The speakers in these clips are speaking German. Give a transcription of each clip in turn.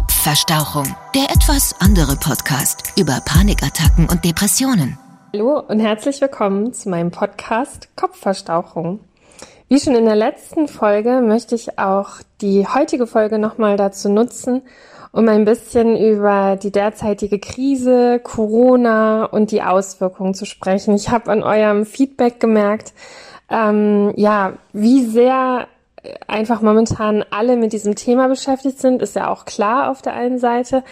Kopfverstauchung, der etwas andere Podcast über Panikattacken und Depressionen. Hallo und herzlich willkommen zu meinem Podcast Kopfverstauchung. Wie schon in der letzten Folge möchte ich auch die heutige Folge nochmal dazu nutzen, um ein bisschen über die derzeitige Krise, Corona und die Auswirkungen zu sprechen. Ich habe an eurem Feedback gemerkt, ähm, ja, wie sehr einfach momentan alle mit diesem Thema beschäftigt sind, ist ja auch klar auf der einen Seite.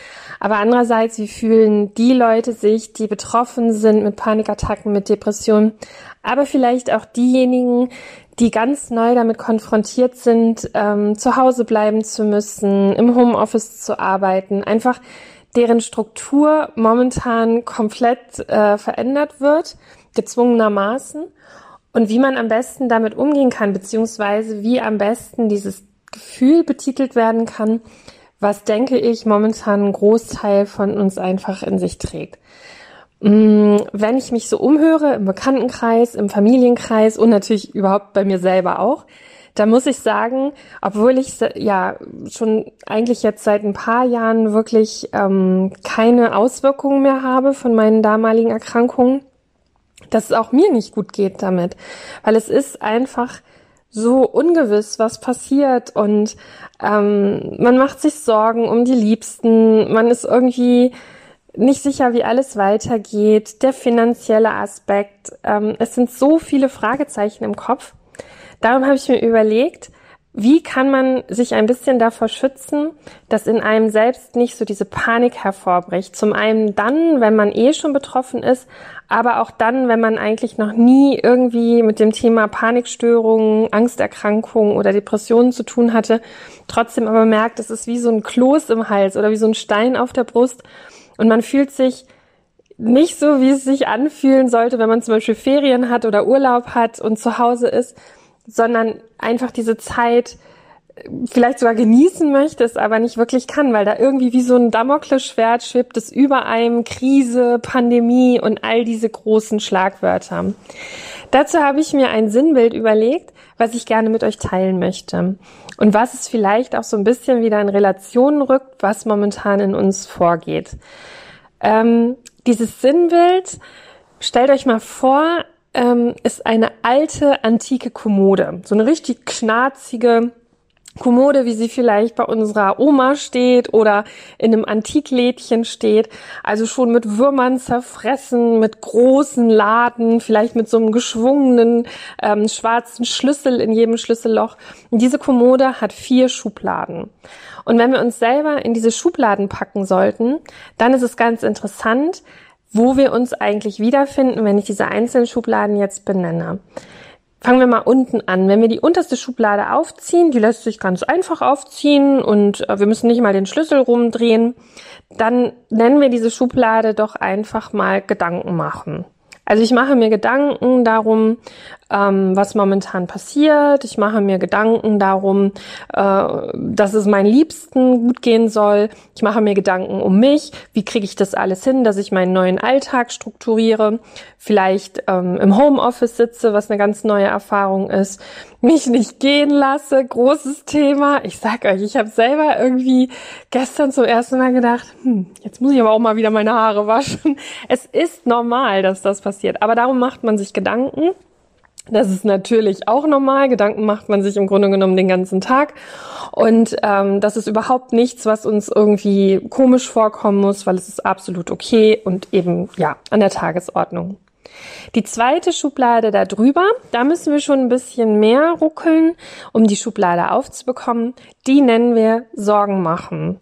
Aber andererseits, wie fühlen die Leute sich, die betroffen sind mit Panikattacken, mit Depressionen, aber vielleicht auch diejenigen, die ganz neu damit konfrontiert sind, ähm, zu Hause bleiben zu müssen, im Homeoffice zu arbeiten, einfach deren Struktur momentan komplett äh, verändert wird, gezwungenermaßen und wie man am besten damit umgehen kann, beziehungsweise wie am besten dieses Gefühl betitelt werden kann, was denke ich momentan ein Großteil von uns einfach in sich trägt. Mm, wenn ich mich so umhöre im Bekanntenkreis, im Familienkreis und natürlich überhaupt bei mir selber auch, da muss ich sagen, obwohl ich ja schon eigentlich jetzt seit ein paar Jahren wirklich ähm, keine Auswirkungen mehr habe von meinen damaligen Erkrankungen, dass es auch mir nicht gut geht damit, weil es ist einfach so ungewiss, was passiert. Und ähm, man macht sich Sorgen um die Liebsten, man ist irgendwie nicht sicher, wie alles weitergeht, der finanzielle Aspekt, ähm, es sind so viele Fragezeichen im Kopf. Darum habe ich mir überlegt, wie kann man sich ein bisschen davor schützen, dass in einem selbst nicht so diese Panik hervorbricht? Zum einen dann, wenn man eh schon betroffen ist, aber auch dann, wenn man eigentlich noch nie irgendwie mit dem Thema Panikstörungen, Angsterkrankungen oder Depressionen zu tun hatte, trotzdem aber merkt, es ist wie so ein Kloß im Hals oder wie so ein Stein auf der Brust und man fühlt sich nicht so, wie es sich anfühlen sollte, wenn man zum Beispiel Ferien hat oder Urlaub hat und zu Hause ist, sondern einfach diese Zeit äh, vielleicht sogar genießen möchte, es aber nicht wirklich kann, weil da irgendwie wie so ein Damoklesschwert schwebt es über einem Krise, Pandemie und all diese großen Schlagwörter. Dazu habe ich mir ein Sinnbild überlegt, was ich gerne mit euch teilen möchte und was es vielleicht auch so ein bisschen wieder in Relationen rückt, was momentan in uns vorgeht. Ähm, dieses Sinnbild, stellt euch mal vor, ähm, ist eine alte, antike Kommode. So eine richtig knarzige Kommode, wie sie vielleicht bei unserer Oma steht oder in einem Antiklädchen steht. Also schon mit Würmern zerfressen, mit großen Laden, vielleicht mit so einem geschwungenen ähm, schwarzen Schlüssel in jedem Schlüsselloch. Und diese Kommode hat vier Schubladen. Und wenn wir uns selber in diese Schubladen packen sollten, dann ist es ganz interessant, wo wir uns eigentlich wiederfinden, wenn ich diese einzelnen Schubladen jetzt benenne. Fangen wir mal unten an. Wenn wir die unterste Schublade aufziehen, die lässt sich ganz einfach aufziehen und äh, wir müssen nicht mal den Schlüssel rumdrehen, dann nennen wir diese Schublade doch einfach mal Gedanken machen. Also ich mache mir Gedanken darum, ähm, was momentan passiert. Ich mache mir Gedanken darum, äh, dass es meinen Liebsten gut gehen soll. Ich mache mir Gedanken um mich. Wie kriege ich das alles hin, dass ich meinen neuen Alltag strukturiere? Vielleicht ähm, im Homeoffice sitze, was eine ganz neue Erfahrung ist. Mich nicht gehen lasse, großes Thema. Ich sag euch, ich habe selber irgendwie gestern zum ersten Mal gedacht, hm, jetzt muss ich aber auch mal wieder meine Haare waschen. Es ist normal, dass das passiert. Aber darum macht man sich Gedanken. Das ist natürlich auch normal. Gedanken macht man sich im Grunde genommen den ganzen Tag. Und ähm, das ist überhaupt nichts, was uns irgendwie komisch vorkommen muss, weil es ist absolut okay und eben ja an der Tagesordnung. Die zweite Schublade da drüber, da müssen wir schon ein bisschen mehr ruckeln, um die Schublade aufzubekommen. Die nennen wir Sorgen machen.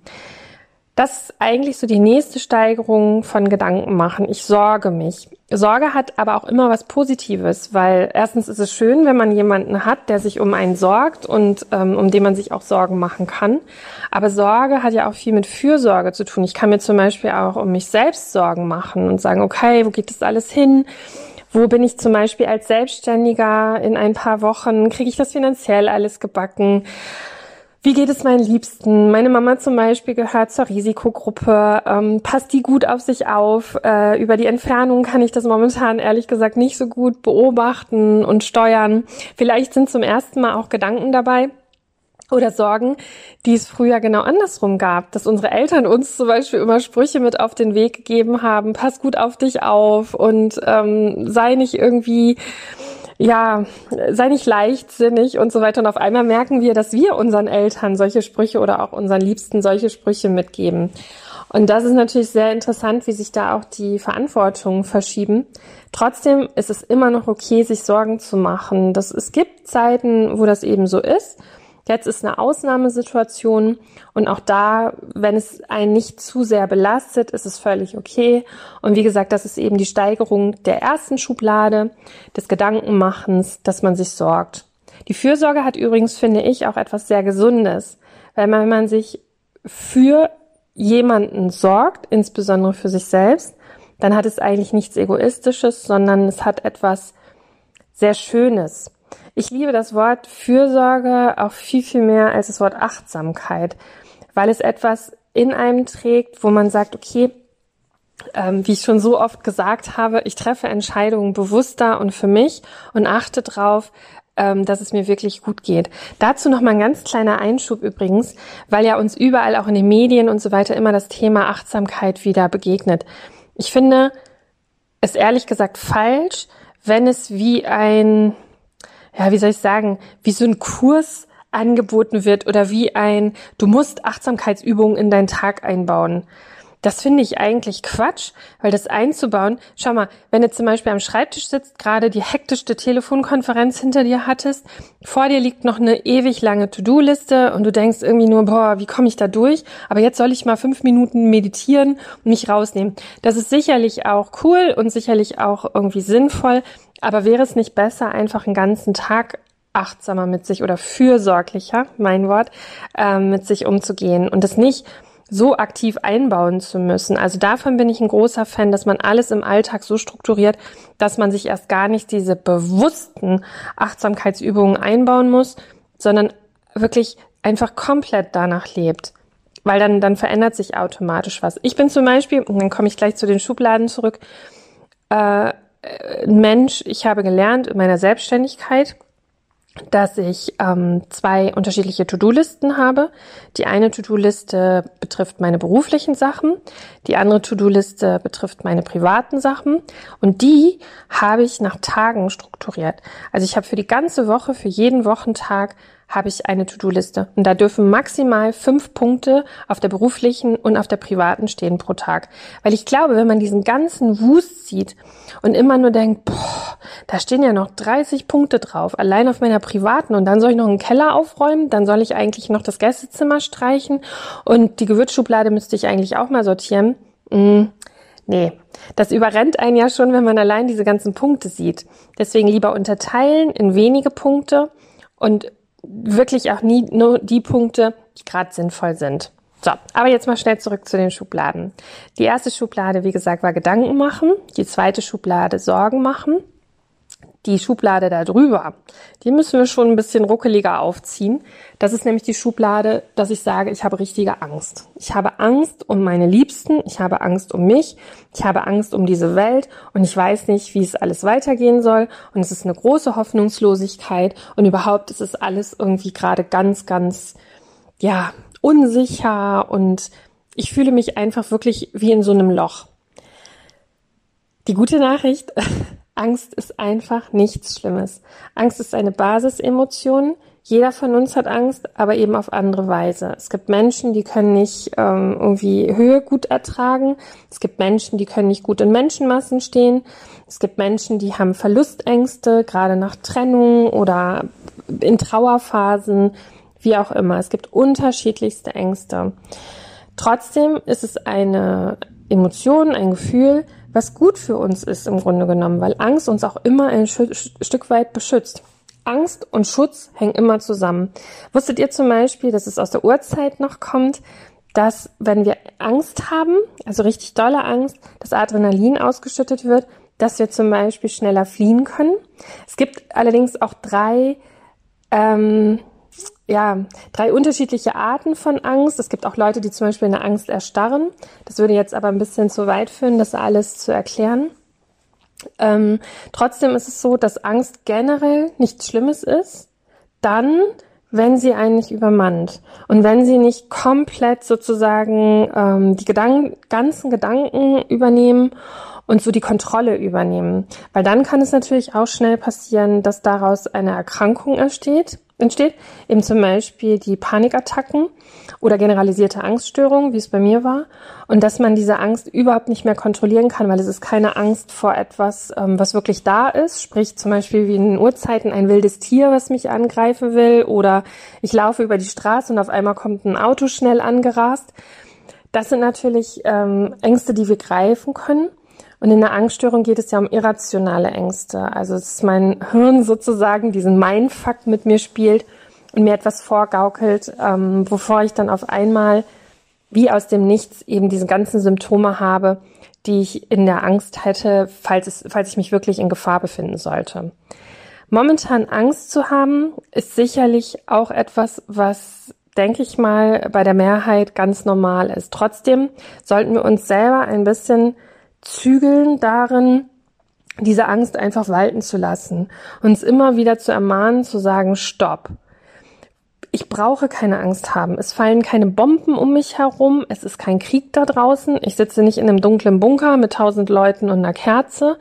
Das ist eigentlich so die nächste Steigerung von Gedanken machen. Ich sorge mich. Sorge hat aber auch immer was Positives, weil erstens ist es schön, wenn man jemanden hat, der sich um einen sorgt und ähm, um den man sich auch Sorgen machen kann. Aber Sorge hat ja auch viel mit Fürsorge zu tun. Ich kann mir zum Beispiel auch um mich selbst Sorgen machen und sagen, okay, wo geht das alles hin? Wo bin ich zum Beispiel als Selbstständiger in ein paar Wochen? Kriege ich das finanziell alles gebacken? Wie geht es meinen Liebsten? Meine Mama zum Beispiel gehört zur Risikogruppe. Ähm, passt die gut auf sich auf? Äh, über die Entfernung kann ich das momentan ehrlich gesagt nicht so gut beobachten und steuern. Vielleicht sind zum ersten Mal auch Gedanken dabei, oder Sorgen, die es früher genau andersrum gab, dass unsere Eltern uns zum Beispiel immer Sprüche mit auf den Weg gegeben haben, pass gut auf dich auf und ähm, sei nicht irgendwie, ja, sei nicht leichtsinnig und so weiter. Und auf einmal merken wir, dass wir unseren Eltern solche Sprüche oder auch unseren Liebsten solche Sprüche mitgeben. Und das ist natürlich sehr interessant, wie sich da auch die Verantwortungen verschieben. Trotzdem ist es immer noch okay, sich Sorgen zu machen. Das, es gibt Zeiten, wo das eben so ist. Jetzt ist eine Ausnahmesituation und auch da, wenn es einen nicht zu sehr belastet, ist es völlig okay. Und wie gesagt, das ist eben die Steigerung der ersten Schublade, des Gedankenmachens, dass man sich sorgt. Die Fürsorge hat übrigens, finde ich, auch etwas sehr Gesundes, weil man, wenn man sich für jemanden sorgt, insbesondere für sich selbst, dann hat es eigentlich nichts Egoistisches, sondern es hat etwas sehr Schönes. Ich liebe das Wort Fürsorge auch viel, viel mehr als das Wort Achtsamkeit, weil es etwas in einem trägt, wo man sagt, okay, ähm, wie ich schon so oft gesagt habe, ich treffe Entscheidungen bewusster und für mich und achte drauf, ähm, dass es mir wirklich gut geht. Dazu noch mal ein ganz kleiner Einschub übrigens, weil ja uns überall auch in den Medien und so weiter immer das Thema Achtsamkeit wieder begegnet. Ich finde es ehrlich gesagt falsch, wenn es wie ein ja, wie soll ich sagen, wie so ein Kurs angeboten wird oder wie ein, du musst Achtsamkeitsübungen in deinen Tag einbauen. Das finde ich eigentlich Quatsch, weil das einzubauen, schau mal, wenn du zum Beispiel am Schreibtisch sitzt, gerade die hektischste Telefonkonferenz hinter dir hattest, vor dir liegt noch eine ewig lange To-Do-Liste und du denkst irgendwie nur, boah, wie komme ich da durch? Aber jetzt soll ich mal fünf Minuten meditieren und mich rausnehmen. Das ist sicherlich auch cool und sicherlich auch irgendwie sinnvoll, aber wäre es nicht besser, einfach einen ganzen Tag achtsamer mit sich oder fürsorglicher, mein Wort, äh, mit sich umzugehen und es nicht so aktiv einbauen zu müssen. Also davon bin ich ein großer Fan, dass man alles im Alltag so strukturiert, dass man sich erst gar nicht diese bewussten Achtsamkeitsübungen einbauen muss, sondern wirklich einfach komplett danach lebt. Weil dann, dann verändert sich automatisch was. Ich bin zum Beispiel, und dann komme ich gleich zu den Schubladen zurück, äh, ein Mensch, ich habe gelernt in meiner Selbstständigkeit, dass ich ähm, zwei unterschiedliche To-Do-Listen habe. Die eine To-Do-Liste betrifft meine beruflichen Sachen, die andere To-Do-Liste betrifft meine privaten Sachen und die habe ich nach Tagen strukturiert. Also ich habe für die ganze Woche, für jeden Wochentag habe ich eine To-Do-Liste. Und da dürfen maximal fünf Punkte auf der beruflichen und auf der privaten stehen pro Tag. Weil ich glaube, wenn man diesen ganzen Wust sieht und immer nur denkt, boah, da stehen ja noch 30 Punkte drauf, allein auf meiner privaten und dann soll ich noch einen Keller aufräumen, dann soll ich eigentlich noch das Gästezimmer streichen und die Gewürzschublade müsste ich eigentlich auch mal sortieren. Mm, nee, das überrennt einen ja schon, wenn man allein diese ganzen Punkte sieht. Deswegen lieber unterteilen in wenige Punkte und wirklich auch nie nur die Punkte, die gerade sinnvoll sind. So, aber jetzt mal schnell zurück zu den Schubladen. Die erste Schublade, wie gesagt, war Gedanken machen. Die zweite Schublade Sorgen machen die Schublade da drüber, die müssen wir schon ein bisschen ruckeliger aufziehen. Das ist nämlich die Schublade, dass ich sage, ich habe richtige Angst. Ich habe Angst um meine Liebsten, ich habe Angst um mich, ich habe Angst um diese Welt und ich weiß nicht, wie es alles weitergehen soll. Und es ist eine große Hoffnungslosigkeit und überhaupt ist es alles irgendwie gerade ganz, ganz, ja, unsicher und ich fühle mich einfach wirklich wie in so einem Loch. Die gute Nachricht, Angst ist einfach nichts Schlimmes. Angst ist eine Basisemotion. Jeder von uns hat Angst, aber eben auf andere Weise. Es gibt Menschen, die können nicht ähm, irgendwie Höhe gut ertragen. Es gibt Menschen, die können nicht gut in Menschenmassen stehen. Es gibt Menschen, die haben Verlustängste, gerade nach Trennung oder in Trauerphasen, wie auch immer. Es gibt unterschiedlichste Ängste. Trotzdem ist es eine Emotion, ein Gefühl, was gut für uns ist im Grunde genommen, weil Angst uns auch immer ein Stück weit beschützt. Angst und Schutz hängen immer zusammen. Wusstet ihr zum Beispiel, dass es aus der Urzeit noch kommt, dass wenn wir Angst haben, also richtig dolle Angst, das Adrenalin ausgeschüttet wird, dass wir zum Beispiel schneller fliehen können. Es gibt allerdings auch drei ähm, ja, drei unterschiedliche Arten von Angst. Es gibt auch Leute, die zum Beispiel in der Angst erstarren. Das würde jetzt aber ein bisschen zu weit führen, das alles zu erklären. Ähm, trotzdem ist es so, dass Angst generell nichts Schlimmes ist. Dann, wenn sie einen nicht übermannt und wenn sie nicht komplett sozusagen ähm, die Gedanken, ganzen Gedanken übernehmen und so die Kontrolle übernehmen. Weil dann kann es natürlich auch schnell passieren, dass daraus eine Erkrankung entsteht, entsteht, eben zum Beispiel die Panikattacken oder generalisierte Angststörungen, wie es bei mir war, und dass man diese Angst überhaupt nicht mehr kontrollieren kann, weil es ist keine Angst vor etwas, ähm, was wirklich da ist, sprich zum Beispiel wie in den Uhrzeiten ein wildes Tier, was mich angreifen will, oder ich laufe über die Straße und auf einmal kommt ein Auto schnell angerast. Das sind natürlich ähm, Ängste, die wir greifen können. Und in der Angststörung geht es ja um irrationale Ängste. Also es ist mein Hirn sozusagen diesen Mindfuck mit mir spielt und mir etwas vorgaukelt, ähm, wovor ich dann auf einmal wie aus dem Nichts eben diese ganzen Symptome habe, die ich in der Angst hätte, falls, es, falls ich mich wirklich in Gefahr befinden sollte. Momentan Angst zu haben, ist sicherlich auch etwas, was, denke ich mal, bei der Mehrheit ganz normal ist. Trotzdem sollten wir uns selber ein bisschen zügeln darin, diese Angst einfach walten zu lassen, uns immer wieder zu ermahnen, zu sagen, stopp. Ich brauche keine Angst haben. Es fallen keine Bomben um mich herum. Es ist kein Krieg da draußen. Ich sitze nicht in einem dunklen Bunker mit tausend Leuten und einer Kerze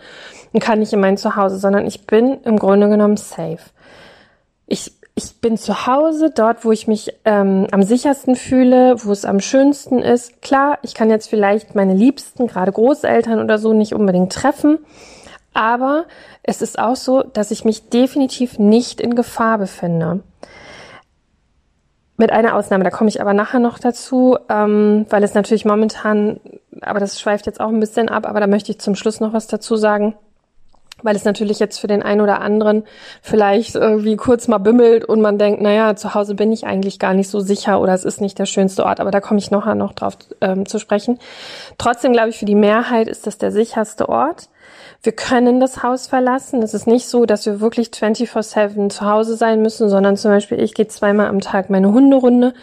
und kann nicht in mein Zuhause, sondern ich bin im Grunde genommen safe. Ich ich bin zu Hause, dort, wo ich mich ähm, am sichersten fühle, wo es am schönsten ist. Klar, ich kann jetzt vielleicht meine Liebsten, gerade Großeltern oder so, nicht unbedingt treffen. Aber es ist auch so, dass ich mich definitiv nicht in Gefahr befinde. Mit einer Ausnahme, da komme ich aber nachher noch dazu, ähm, weil es natürlich momentan, aber das schweift jetzt auch ein bisschen ab, aber da möchte ich zum Schluss noch was dazu sagen weil es natürlich jetzt für den einen oder anderen vielleicht irgendwie kurz mal bimmelt und man denkt, naja, zu Hause bin ich eigentlich gar nicht so sicher oder es ist nicht der schönste Ort, aber da komme ich nachher noch drauf ähm, zu sprechen. Trotzdem glaube ich, für die Mehrheit ist das der sicherste Ort. Wir können das Haus verlassen. Es ist nicht so, dass wir wirklich 24-7 zu Hause sein müssen, sondern zum Beispiel ich gehe zweimal am Tag meine Hunderunde.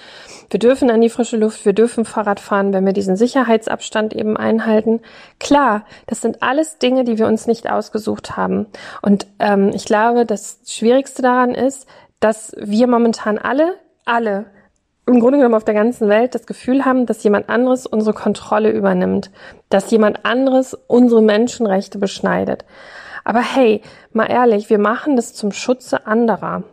Wir dürfen an die frische Luft, wir dürfen Fahrrad fahren, wenn wir diesen Sicherheitsabstand eben einhalten. Klar, das sind alles Dinge, die wir uns nicht ausgesucht haben. Und ähm, ich glaube, das Schwierigste daran ist, dass wir momentan alle, alle im Grunde genommen auf der ganzen Welt das Gefühl haben, dass jemand anderes unsere Kontrolle übernimmt, dass jemand anderes unsere Menschenrechte beschneidet. Aber hey, mal ehrlich, wir machen das zum Schutze anderer.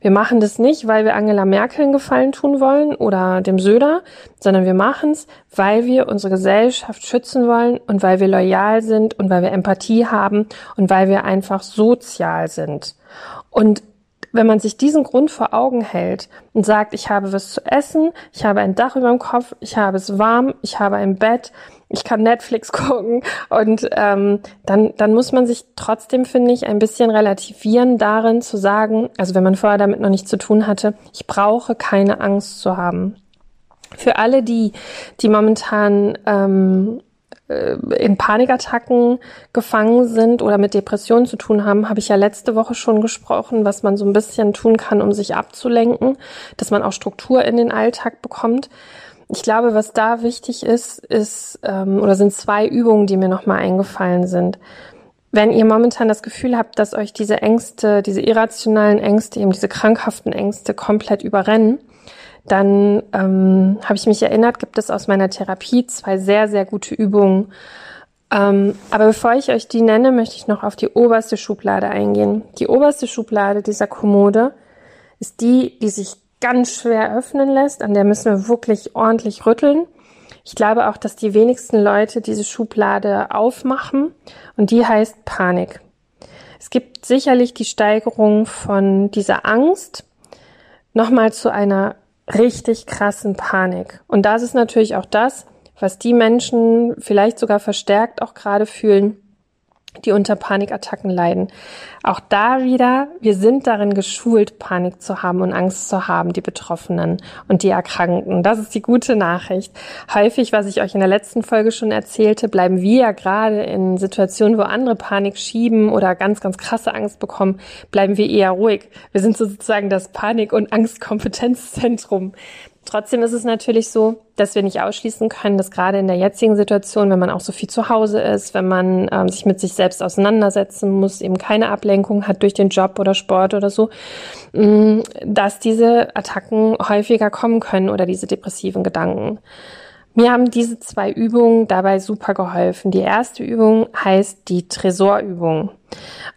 Wir machen das nicht, weil wir Angela Merkel einen Gefallen tun wollen oder dem Söder, sondern wir machen es, weil wir unsere Gesellschaft schützen wollen und weil wir loyal sind und weil wir Empathie haben und weil wir einfach sozial sind. Und wenn man sich diesen Grund vor Augen hält und sagt, ich habe was zu essen, ich habe ein Dach über dem Kopf, ich habe es warm, ich habe ein Bett, ich kann Netflix gucken und ähm, dann, dann muss man sich trotzdem, finde ich, ein bisschen relativieren darin zu sagen, also wenn man vorher damit noch nichts zu tun hatte, ich brauche keine Angst zu haben. Für alle die, die momentan ähm, äh, in Panikattacken gefangen sind oder mit Depressionen zu tun haben, habe ich ja letzte Woche schon gesprochen, was man so ein bisschen tun kann, um sich abzulenken, dass man auch Struktur in den Alltag bekommt. Ich glaube, was da wichtig ist, ist ähm, oder sind zwei Übungen, die mir nochmal eingefallen sind. Wenn ihr momentan das Gefühl habt, dass euch diese Ängste, diese irrationalen Ängste, eben diese krankhaften Ängste komplett überrennen, dann ähm, habe ich mich erinnert, gibt es aus meiner Therapie zwei sehr, sehr gute Übungen. Ähm, aber bevor ich euch die nenne, möchte ich noch auf die oberste Schublade eingehen. Die oberste Schublade dieser Kommode ist die, die sich ganz schwer öffnen lässt. An der müssen wir wirklich ordentlich rütteln. Ich glaube auch, dass die wenigsten Leute diese Schublade aufmachen und die heißt Panik. Es gibt sicherlich die Steigerung von dieser Angst nochmal zu einer richtig krassen Panik. Und das ist natürlich auch das, was die Menschen vielleicht sogar verstärkt auch gerade fühlen, die unter Panikattacken leiden. Auch da wieder, wir sind darin geschult, Panik zu haben und Angst zu haben, die Betroffenen und die Erkrankten. Das ist die gute Nachricht. Häufig, was ich euch in der letzten Folge schon erzählte, bleiben wir ja gerade in Situationen, wo andere Panik schieben oder ganz, ganz krasse Angst bekommen, bleiben wir eher ruhig. Wir sind sozusagen das Panik- und Angstkompetenzzentrum. Trotzdem ist es natürlich so, dass wir nicht ausschließen können, dass gerade in der jetzigen Situation, wenn man auch so viel zu Hause ist, wenn man ähm, sich mit sich selbst auseinandersetzen muss, eben keine Ablenkung hat durch den Job oder Sport oder so, mh, mm, dass diese Attacken häufiger kommen können oder diese depressiven Gedanken. Mir haben diese zwei Übungen dabei super geholfen. Die erste Übung heißt die Tresorübung.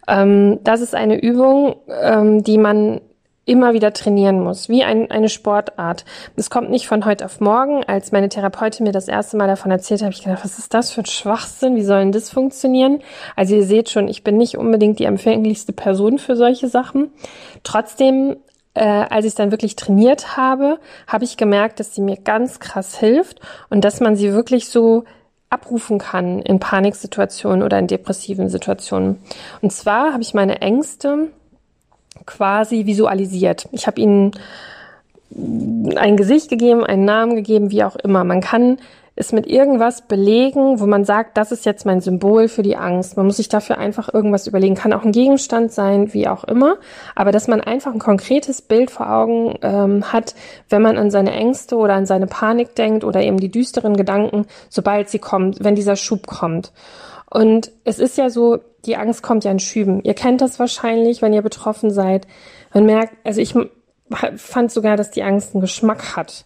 Ähm, das ist eine Übung, ähm, die man immer wieder trainieren muss, wie ein, eine Sportart. Es kommt nicht von heute auf morgen. Als meine Therapeutin mir das erste Mal davon erzählt hat, habe ich gedacht, was ist das für ein Schwachsinn? Wie soll denn das funktionieren? Also ihr seht schon, ich bin nicht unbedingt die empfänglichste Person für solche Sachen. Trotzdem, äh, als ich es dann wirklich trainiert habe, habe ich gemerkt, dass sie mir ganz krass hilft und dass man sie wirklich so abrufen kann in Paniksituationen oder in depressiven Situationen. Und zwar habe ich meine Ängste quasi visualisiert. Ich habe ihnen ein Gesicht gegeben, einen Namen gegeben, wie auch immer. Man kann es mit irgendwas belegen, wo man sagt, das ist jetzt mein Symbol für die Angst. Man muss sich dafür einfach irgendwas überlegen. Kann auch ein Gegenstand sein, wie auch immer. Aber dass man einfach ein konkretes Bild vor Augen ähm, hat, wenn man an seine Ängste oder an seine Panik denkt oder eben die düsteren Gedanken, sobald sie kommt, wenn dieser Schub kommt. Und es ist ja so, die Angst kommt ja in Schüben. Ihr kennt das wahrscheinlich, wenn ihr betroffen seid. Man merkt, also ich fand sogar, dass die Angst einen Geschmack hat.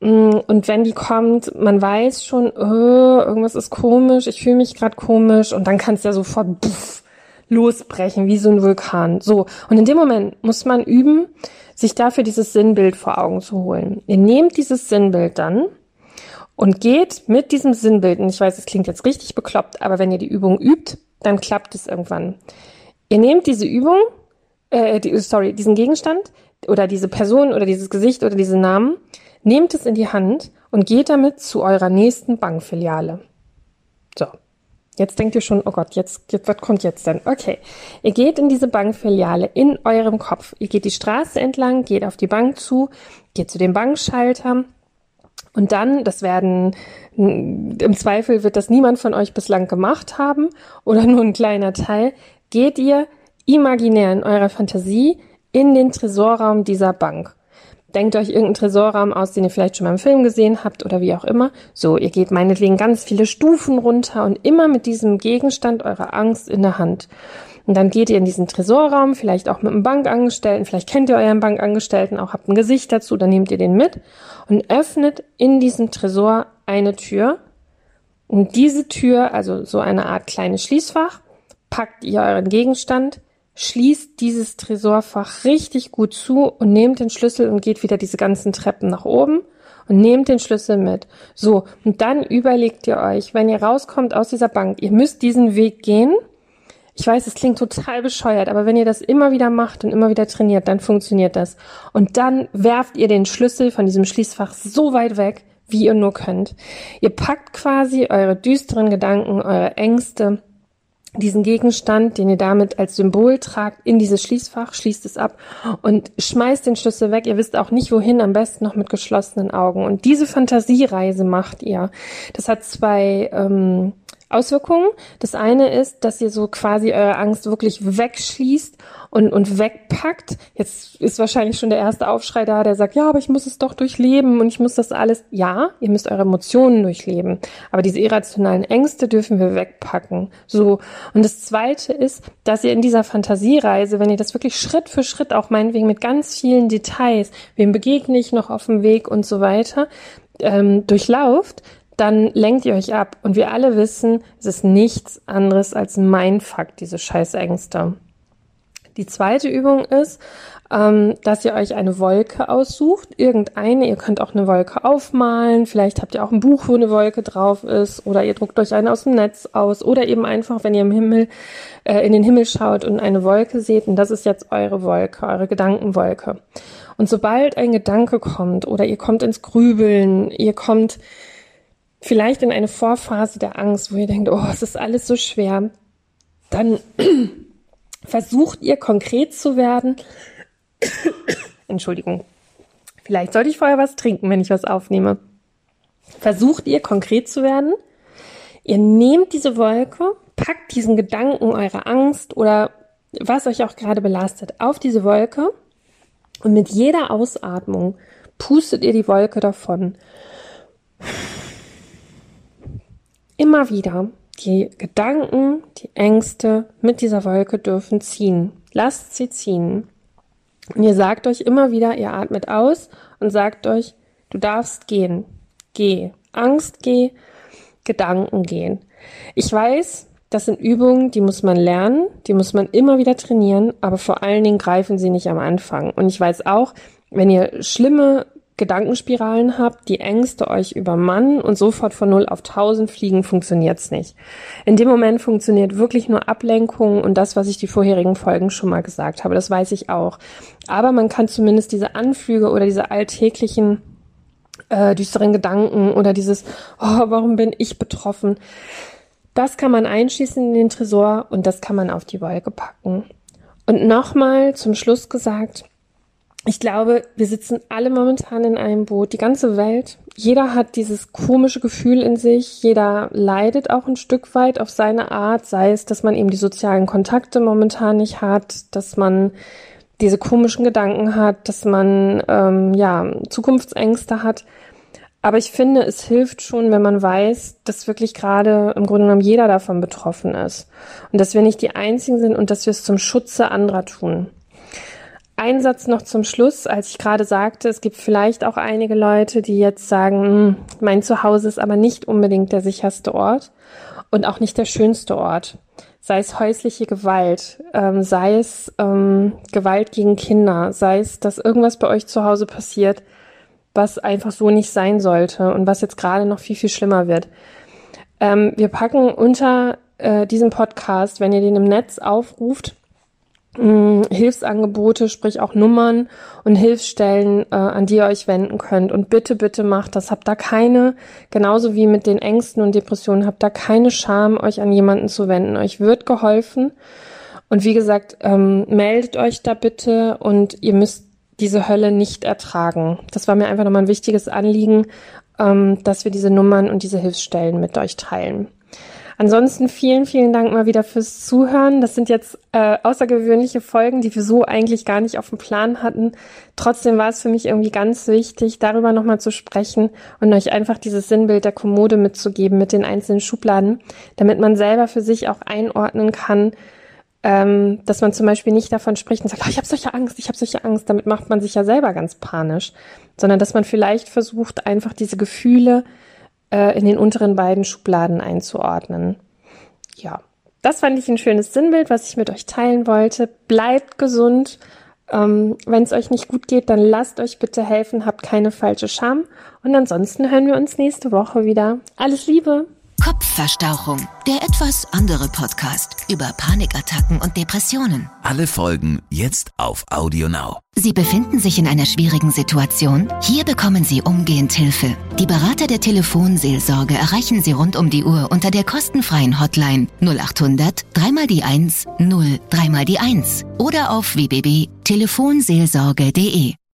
Mm, und wenn die kommt, man weiß schon, oh, irgendwas ist komisch, ich fühle mich gerade komisch und dann kann es ja sofort puff, losbrechen, wie so ein Vulkan. So. Und in dem Moment muss man üben, sich dafür dieses Sinnbild vor Augen zu holen. Ihr nehmt dieses Sinnbild dann und geht mit diesem Sinnbild, und ich weiß, es klingt jetzt richtig bekloppt, aber wenn ihr die Übung übt, dann klappt es irgendwann. Ihr nehmt diese Übung, äh, die, sorry, diesen Gegenstand oder diese Person oder dieses Gesicht oder diesen Namen, nehmt es in die Hand und geht damit zu eurer nächsten Bankfiliale. So. Jetzt denkt ihr schon, oh Gott, jetzt, jetzt, was kommt jetzt denn? Okay. Ihr geht in diese Bankfiliale in eurem Kopf. Ihr geht die Straße entlang, geht auf die Bank zu, geht zu dem Bankschalter, und dann, das werden, im Zweifel wird das niemand von euch bislang gemacht haben oder nur ein kleiner Teil, geht ihr imaginär in eurer Fantasie in den Tresorraum dieser Bank. Denkt euch irgendeinen Tresorraum aus, den ihr vielleicht schon mal im Film gesehen habt oder wie auch immer. So, ihr geht meinetwegen ganz viele Stufen runter und immer mit diesem Gegenstand eurer Angst in der Hand. Und dann geht ihr in diesen Tresorraum, vielleicht auch mit einem Bankangestellten, vielleicht kennt ihr euren Bankangestellten, auch habt ein Gesicht dazu, dann nehmt ihr den mit und öffnet in diesem Tresor eine Tür. Und diese Tür, also so eine Art kleines Schließfach, packt ihr euren Gegenstand, schließt dieses Tresorfach richtig gut zu und nehmt den Schlüssel und geht wieder diese ganzen Treppen nach oben und nehmt den Schlüssel mit. So, und dann überlegt ihr euch, wenn ihr rauskommt aus dieser Bank, ihr müsst diesen Weg gehen ich weiß, es klingt total bescheuert, aber wenn ihr das immer wieder macht und immer wieder trainiert, dann funktioniert das. Und dann werft ihr den Schlüssel von diesem Schließfach so weit weg, wie ihr nur könnt. Ihr packt quasi eure düsteren Gedanken, eure Ängste, diesen Gegenstand, den ihr damit als Symbol tragt, in dieses Schließfach, schließt es ab und schmeißt den Schlüssel weg. Ihr wisst auch nicht wohin, am besten noch mit geschlossenen Augen. Und diese Fantasiereise macht ihr. Das hat zwei ähm, Auswirkungen. Das eine ist, dass ihr so quasi eure Angst wirklich wegschließt und, und wegpackt. Jetzt ist wahrscheinlich schon der erste Aufschrei da, der sagt, ja, aber ich muss es doch durchleben und ich muss das alles. Ja, ihr müsst eure Emotionen durchleben. Aber diese irrationalen Ängste dürfen wir wegpacken. So. Und das zweite ist, dass ihr in dieser Fantasiereise, wenn ihr das wirklich Schritt für Schritt, auch meinetwegen mit ganz vielen Details, wem begegne ich noch auf dem Weg und so weiter, ähm, durchlauft, dann lenkt ihr euch ab. Und wir alle wissen, es ist nichts anderes als ein Mindfuck, diese Scheißängste. Die zweite Übung ist, ähm, dass ihr euch eine Wolke aussucht, irgendeine. Ihr könnt auch eine Wolke aufmalen. Vielleicht habt ihr auch ein Buch, wo eine Wolke drauf ist, oder ihr druckt euch eine aus dem Netz aus, oder eben einfach, wenn ihr im Himmel äh, in den Himmel schaut und eine Wolke seht. Und das ist jetzt eure Wolke, eure Gedankenwolke. Und sobald ein Gedanke kommt oder ihr kommt ins Grübeln, ihr kommt vielleicht in eine Vorphase der Angst, wo ihr denkt, oh, es ist alles so schwer, dann versucht ihr konkret zu werden. Entschuldigung. Vielleicht sollte ich vorher was trinken, wenn ich was aufnehme. Versucht ihr konkret zu werden. Ihr nehmt diese Wolke, packt diesen Gedanken eurer Angst oder was euch auch gerade belastet auf diese Wolke und mit jeder Ausatmung pustet ihr die Wolke davon. Immer wieder die Gedanken, die Ängste mit dieser Wolke dürfen ziehen. Lasst sie ziehen. Und ihr sagt euch immer wieder, ihr atmet aus und sagt euch, du darfst gehen. Geh. Angst geh, Gedanken gehen. Ich weiß, das sind Übungen, die muss man lernen, die muss man immer wieder trainieren, aber vor allen Dingen greifen sie nicht am Anfang. Und ich weiß auch, wenn ihr schlimme Gedankenspiralen habt, die Ängste euch übermannen und sofort von 0 auf 1000 fliegen, funktioniert's nicht. In dem Moment funktioniert wirklich nur Ablenkung und das, was ich die vorherigen Folgen schon mal gesagt habe, das weiß ich auch. Aber man kann zumindest diese Anflüge oder diese alltäglichen äh, düsteren Gedanken oder dieses, oh, warum bin ich betroffen? Das kann man einschließen in den Tresor und das kann man auf die Wolke packen. Und nochmal zum Schluss gesagt, ich glaube, wir sitzen alle momentan in einem Boot, die ganze Welt. Jeder hat dieses komische Gefühl in sich, jeder leidet auch ein Stück weit auf seine Art, sei es, dass man eben die sozialen Kontakte momentan nicht hat, dass man diese komischen Gedanken hat, dass man ähm, ja Zukunftsängste hat. Aber ich finde, es hilft schon, wenn man weiß, dass wirklich gerade im Grunde genommen jeder davon betroffen ist und dass wir nicht die Einzigen sind und dass wir es zum Schutze anderer tun. Ein Satz noch zum Schluss, als ich gerade sagte, es gibt vielleicht auch einige Leute, die jetzt sagen, hm, mein Zuhause ist aber nicht unbedingt der sicherste Ort und auch nicht der schönste Ort. Sei es häusliche Gewalt, ähm, sei es ähm, Gewalt gegen Kinder, sei es, dass irgendwas bei euch zu Hause passiert, was einfach so nicht sein sollte und was jetzt gerade noch viel, viel schlimmer wird. Ähm, wir packen unter äh, diesem Podcast, wenn ihr den im Netz aufruft, Hilfsangebote, sprich auch Nummern und Hilfsstellen, äh, an die ihr euch wenden könnt. Und bitte, bitte macht das. Habt da keine, genauso wie mit den Ängsten und Depressionen, habt da keine Scham, euch an jemanden zu wenden. Euch wird geholfen. Und wie gesagt, ähm, meldet euch da bitte und ihr müsst diese Hölle nicht ertragen. Das war mir einfach nochmal ein wichtiges Anliegen, ähm, dass wir diese Nummern und diese Hilfsstellen mit euch teilen. Ansonsten vielen, vielen Dank mal wieder fürs Zuhören. Das sind jetzt äh, außergewöhnliche Folgen, die wir so eigentlich gar nicht auf dem Plan hatten. Trotzdem war es für mich irgendwie ganz wichtig, darüber nochmal zu sprechen und euch einfach dieses Sinnbild der Kommode mitzugeben mit den einzelnen Schubladen, damit man selber für sich auch einordnen kann, ähm, dass man zum Beispiel nicht davon spricht und sagt, oh, ich habe solche Angst, ich habe solche Angst. Damit macht man sich ja selber ganz panisch, sondern dass man vielleicht versucht, einfach diese Gefühle äh, in den unteren beiden Schubladen einzuordnen. Ja, das fand ich ein schönes Sinnbild, was ich mit euch teilen wollte. Bleibt gesund. Ähm, Wenn es euch nicht gut geht, dann lasst euch bitte helfen, habt keine falsche Scham. Und ansonsten hören wir uns nächste Woche wieder. Alles Liebe! Kopfverstauchung, der etwas andere Podcast über Panikattacken und Depressionen. Alle Folgen jetzt auf Audio Now. Sie befinden sich in einer schwierigen Situation? Hier bekommen Sie umgehend Hilfe. Die Berater der Telefonseelsorge erreichen Sie rund um die Uhr unter der kostenfreien Hotline 0800 3 die 1 0 3 die 1 oder auf www.telefonseelsorge.de.